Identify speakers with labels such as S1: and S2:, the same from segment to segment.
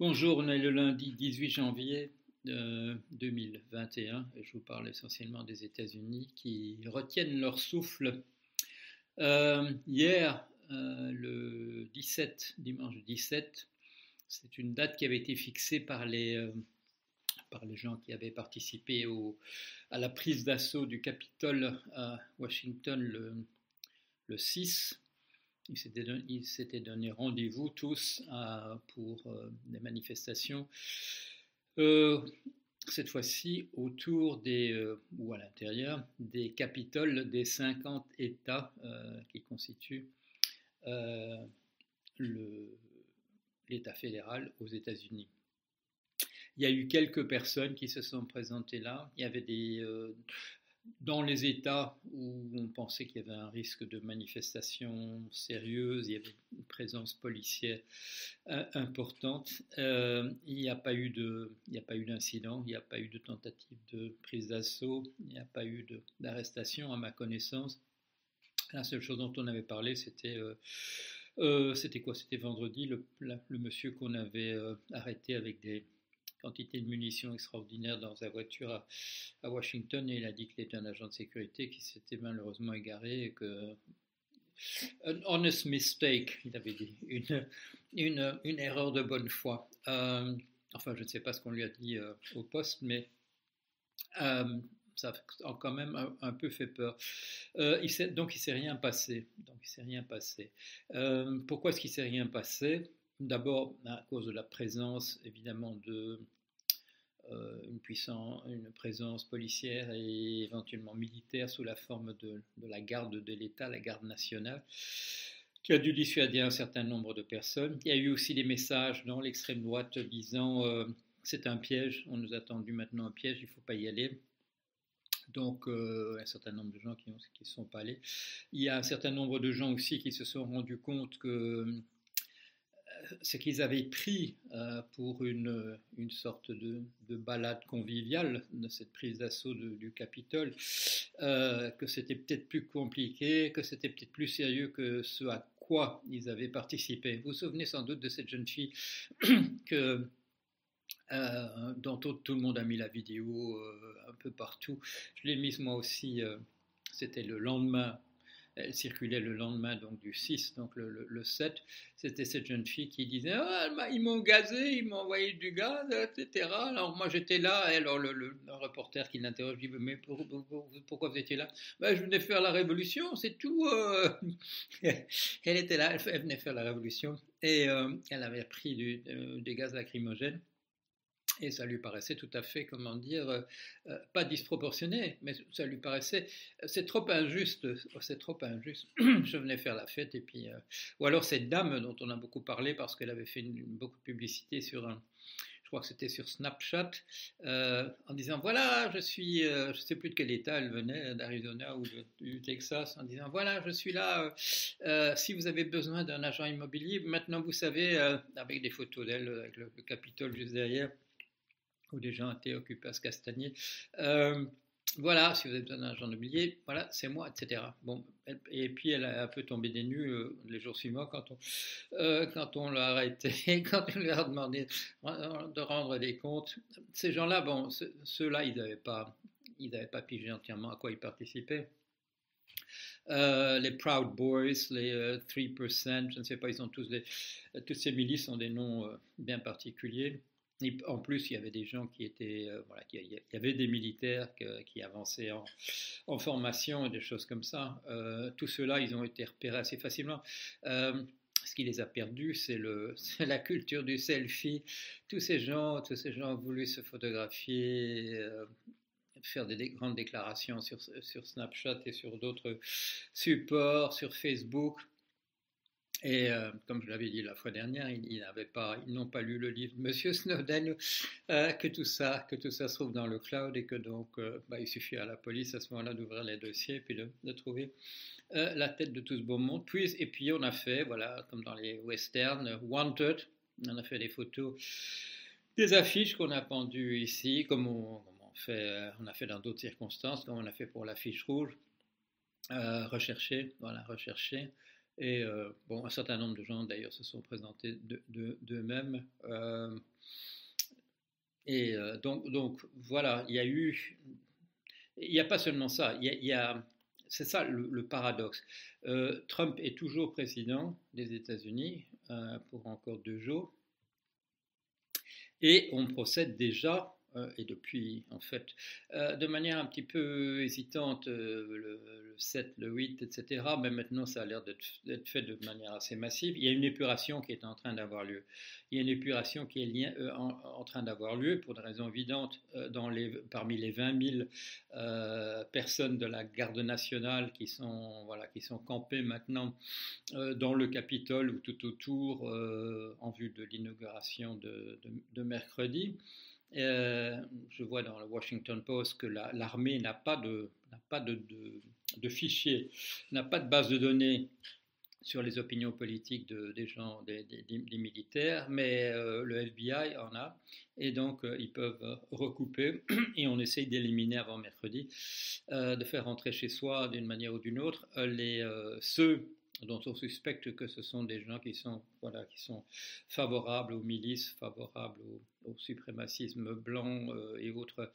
S1: Bonjour, on est le lundi 18 janvier 2021 et je vous parle essentiellement des États-Unis qui retiennent leur souffle. Euh, hier, euh, le 17, dimanche 17, c'est une date qui avait été fixée par les, euh, gens qui avaient participé à la prise d'assaut du Capitole à Washington le, le 6 ils s'étaient donné, rendez-vous tous pour euh, des manifestations, euh, cette fois-ci autour des, euh, ou à l'intérieur des capitoles des 50 États qui constituent l'État fédéral aux États-Unis. Il y a eu quelques personnes qui se sont présentées là. Il y avait des, dans les États où on pensait qu'il y avait un risque de manifestation sérieuse, il y avait une présence policière euh, importante, euh, il n'y a pas eu d'incident, il n'y a pas eu de tentative de prise d'assaut, il n'y a pas eu d'arrestation à ma connaissance. La seule chose dont on avait parlé, c'était euh, c'était quoi? C'était vendredi, le monsieur qu'on avait arrêté avec des, quantité de munitions extraordinaires dans sa voiture à, Washington et il a dit qu'il était un agent de sécurité qui s'était malheureusement égaré et que un honest mistake, il avait dit, une, erreur de bonne foi. Euh, enfin, je ne sais pas ce qu'on lui a dit euh, au poste, mais euh, ça a quand même un, peu fait peur. donc il s'est rien passé. Donc il s'est rien passé. pourquoi est-ce qu'il s'est rien passé? D'abord à cause de la présence évidemment de une, puissance, une présence policière et éventuellement militaire sous la forme de, la garde de l'État, la garde nationale, qui a dû dissuader un certain nombre de personnes. Il y a eu aussi des messages dans l'extrême droite disant euh, c'est un piège, on nous a tendu maintenant un piège, il ne faut pas y aller. Donc, euh, un certain nombre de gens qui ne sont pas allés. Il y a un certain nombre de gens aussi qui se sont rendus compte que ce qu'ils avaient pris euh, pour une, une sorte de, de, balade conviviale de cette prise d'assaut du Capitole, euh, que c'était peut-être plus compliqué, que c'était peut-être plus sérieux que ce à quoi ils avaient participé. Vous vous souvenez sans doute de cette jeune fille que, euh, dont tout, le monde a mis la vidéo un peu partout. Je l'ai mise moi aussi, c'était le lendemain elle circulait le lendemain donc du 6, donc le, 7, c'était cette jeune fille qui disait ah, ils m'ont gazé, ils m'ont envoyé du gaz, etc. Alors moi j'étais là, et alors le, reporter qui l'interroge dit mais pourquoi vous étiez là? Ben, Je venais faire la révolution, c'est tout. Euh. elle était là, elle venait faire la révolution et euh, elle avait pris du, euh, des gaz lacrymogènes. Et ça lui paraissait tout à fait, comment dire, euh, euh, pas disproportionné, mais ça lui paraissait, euh, c'est trop injuste, c'est trop injuste. Je venais faire la fête et puis, ou alors cette dame dont on a beaucoup parlé parce qu'elle avait fait beaucoup de publicité sur je crois que c'était sur Snapchat, en disant voilà, je suis, je ne sais plus de quel état elle venait, d'Arizona ou du Texas, en disant voilà, je suis là. si vous avez besoin d'un agent immobilier, maintenant vous savez, avec des photos d'elle, avec le Capitole juste derrière où des gens étaient occupés à se castagner. Euh, voilà, si vous avez besoin d'un agent immobilier, voilà, c'est moi, etc. Bon, et puis elle a un peu tombé des nues euh, les jours suivants quand on, euh, quand on l'a arrêté, quand on lui a demandé de rendre des comptes. Ces gens-là, bon, ceux-là, ils n'avaient pas, ils pas pigé entièrement à quoi ils participaient. les Proud Boys, les 3%, je ne sais pas, ils ont tous des, toutes ces milices ont des noms bien particuliers en plus, il y avait des gens qui étaient, euh, voilà, il y avait des militaires qui avançaient en, formation et des choses comme ça. Euh, tout cela, ils ont été repérés assez facilement. Euh, ce qui les a perdus, c'est la culture du selfie. Tous ces gens, tous ces gens ont voulu se photographier, faire des, grandes déclarations sur Snapchat et sur d'autres supports, sur Facebook. Et euh, comme je l'avais dit la fois dernière, ils, n'ont pas lu le livre de Monsieur Snowden, euh, que tout ça, se trouve dans le cloud et que donc euh, bah, il suffit à la police à ce moment-là d'ouvrir les dossiers et puis de, trouver la tête de tout ce beau monde. Et puis on a fait, comme dans les westerns, Wanted, on a fait des photos, des affiches qu'on a pendues ici, comme on, a fait dans d'autres circonstances, comme on a fait pour l'affiche rouge, rechercher, voilà, rechercher. Et bon, un certain nombre de gens d'ailleurs se sont présentés d'eux-mêmes. et donc, donc voilà, il y a eu, il n'y a pas seulement ça, il y a, c'est ça le, paradoxe. Trump est toujours président des États-Unis pour encore deux jours. Et on procède déjà euh, et depuis, en fait, euh, de manière un petit peu hésitante, euh, le, 7, le 8, etc. Mais maintenant, ça a l'air d'être fait de manière assez massive. Il y a une épuration qui est en train d'avoir lieu. Il y a une épuration qui est en, train d'avoir lieu pour des raisons évidentes dans les, parmi les 20 000 personnes de la garde nationale qui sont, voilà, qui sont campées maintenant dans le Capitole ou tout autour en vue de l'inauguration de mercredi. Euh, je vois dans le Washington Post que l'armée n'a pas, de, pas de, de, fichier, n'a pas de base de données sur les opinions politiques des gens, des, militaires, mais euh, le FBI en a, et donc euh, ils peuvent recouper, et on essaye d'éliminer avant mercredi, de faire rentrer chez soi d'une manière ou d'une autre les, ceux dont on suspecte que ce sont des gens qui sont, voilà, qui sont favorables aux milices, favorables au, suprémacisme blanc euh, et autres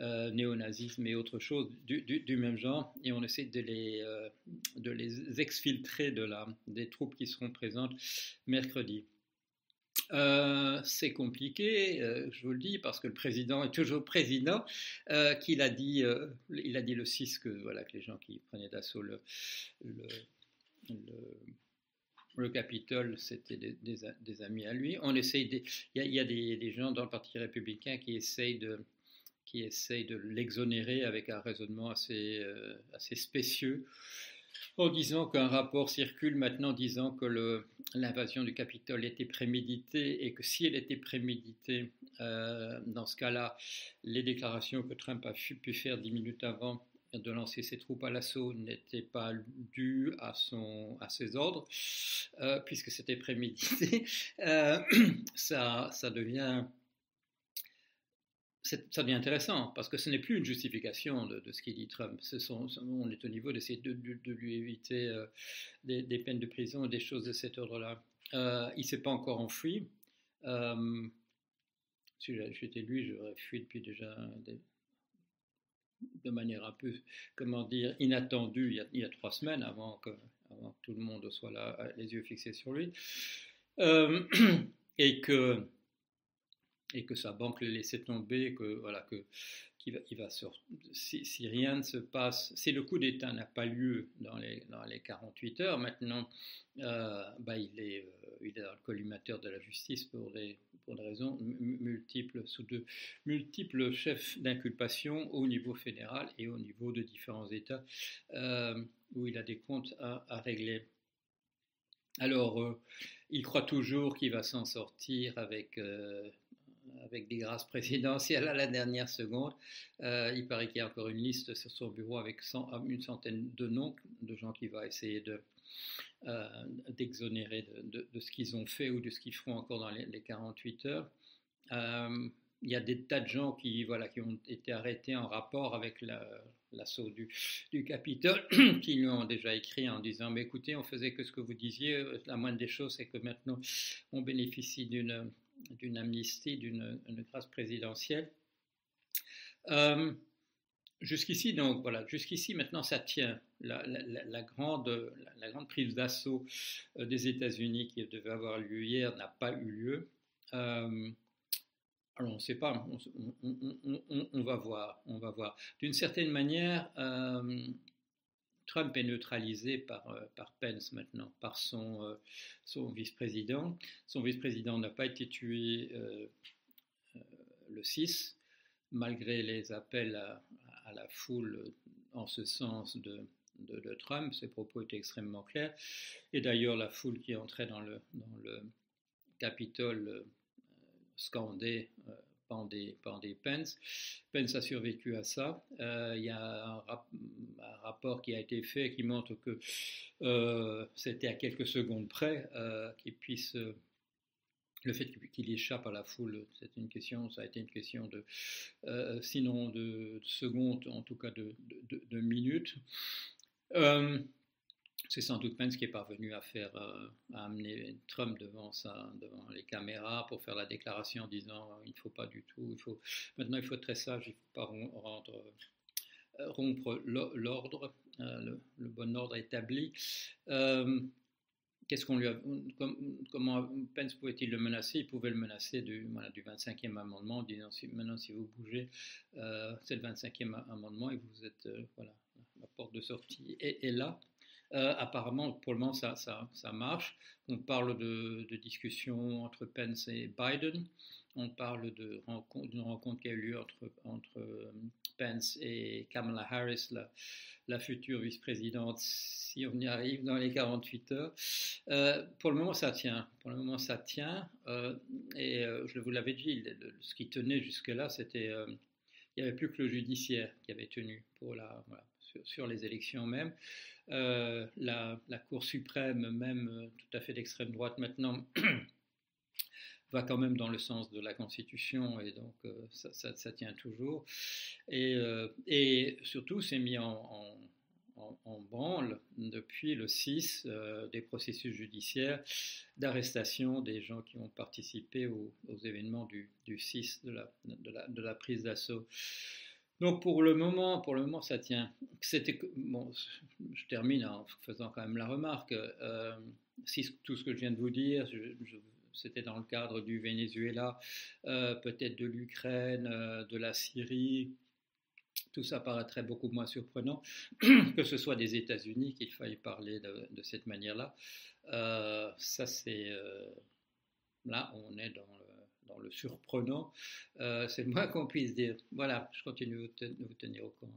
S1: euh, néonazisme et autres choses du, même genre, et on essaie de les, euh, de les exfiltrer de la, des troupes qui seront présentes mercredi. c'est compliqué, je vous le dis, parce que le président est toujours président, qu'il a dit, il a dit le 6 que voilà que les gens qui prenaient d'assaut le le, Capitole, c'était des, amis à lui. On essaye il y a, des, gens dans le Parti républicain qui essayent de, qui essayent de l'exonérer avec un raisonnement assez, euh, assez spécieux, en disant qu'un rapport circule maintenant disant que l'invasion du Capitole était préméditée et que si elle était préméditée, euh, dans ce cas-là, les déclarations que Trump a pu faire dix minutes avant de lancer ses troupes à l'assaut n'était pas dû à, son, à ses ordres, euh, puisque c'était prémédité, euh, ça, ça, devient, ça devient intéressant, parce que ce n'est plus une justification de, ce qu'il dit Trump. Ce sont, on est au niveau d'essayer de, lui éviter euh, des, peines de prison et des choses de cet ordre-là. il ne s'est pas encore enfui. si j'étais lui, j'aurais fui depuis déjà des, de manière un peu, comment dire, inattendue il y a, trois semaines avant que, tout le monde soit là, les yeux fixés sur lui, euh, et que et que sa banque l'ait laissé tomber, que voilà que qui va, va sortir. Si, rien ne se passe, si le coup d'État n'a pas lieu dans les, dans les 48 heures, maintenant, euh, bah, il, est, euh, il est dans le collimateur de la justice pour des, pour des raisons multiples, sous de multiples chefs d'inculpation au niveau fédéral et au niveau de différents États euh, où il a des comptes à, régler. Alors, il croit toujours qu'il va s'en sortir avec avec des grâces présidentielles à la dernière seconde. Euh, il paraît qu'il y a encore une liste sur son bureau avec une centaine de noms de gens qui vont essayer de, euh, d'exonérer de, ce qu'ils ont fait ou de ce qu'ils feront encore dans les, 48 heures. Euh, il y a des tas de gens qui, voilà, qui ont été arrêtés en rapport avec l'assaut du, du Capitole, qui lui ont déjà écrit en disant Mais écoutez, on faisait que ce que vous disiez, la moindre des choses, c'est que maintenant on bénéficie d'une amnistie, d'une grâce présidentielle. Euh, jusqu'ici, donc voilà, jusqu'ici maintenant ça tient. La, grande, prise d'assaut euh, des États-Unis qui devait avoir lieu hier n'a pas eu lieu. Euh, alors on ne sait pas, on, va voir, on va voir. D'une certaine manière, Trump est neutralisé par, euh, Pence maintenant, par son, euh, vice-président. Son vice-président n'a pas été tué euh, le 6, malgré les appels à, la foule en ce sens de, Trump. Ses propos étaient extrêmement clairs. Et d'ailleurs, la foule qui entrait dans le, Capitole scandait des Pence. Pence a survécu à ça. Euh, il y a un, rapport qui a été fait qui montre que euh, c'était à quelques secondes près euh, qu'il puisse le fait qu'il échappe à la foule, c'est une question, ça a été une question de, sinon de, secondes, en tout cas de, minutes. c'est sans doute Pence qui est parvenu à faire, à amener Trump devant, devant les caméras pour faire la déclaration en disant il ne faut pas du tout, il faut, maintenant il faut être très sage, il ne faut pas rompre l'ordre, le, bon ordre établi. Qu'est-ce qu'on lui a, comment Pence pouvait-il le menacer? Il pouvait le menacer du, voilà, du 25e amendement, en disant maintenant si vous bougez, euh, c'est le 25e amendement et vous êtes, euh, voilà, la porte de sortie est, là. Euh, apparemment, pour le moment, ça, marche. On parle de, de discussions entre Pence et Biden. On parle d'une rencontre, qui a eu lieu entre, entre Pence et Kamala Harris, la, future vice-présidente, si on y arrive dans les 48 heures. Euh, pour le moment, ça tient. Pour le moment, ça tient. Euh, et euh, je vous l'avais dit, ce qui tenait jusque-là, c'était. il n'y avait plus que le judiciaire qui avait tenu pour la, sur, les élections même. La, la, Cour suprême, même tout à fait d'extrême droite maintenant, va quand même dans le sens de la Constitution et donc ça, ça, tient toujours. Et, surtout, c'est mis en branle depuis le 6 euh, des processus judiciaires d'arrestation des gens qui ont participé aux, événements du, 6 de la, de la, prise d'assaut. Donc pour le moment, pour le moment, ça tient. Bon, je termine en faisant quand même la remarque. Euh, si tout ce que je viens de vous dire, c'était dans le cadre du Venezuela, euh, peut-être de l'Ukraine, de la Syrie, tout ça paraîtrait beaucoup moins surprenant que ce soit des États-Unis qu'il faille parler de, cette manière-là. Euh, ça, c'est. Euh, là, on est dans le, le surprenant. Euh, c'est le moins qu'on puisse dire. Voilà, je continue de vous tenir au courant.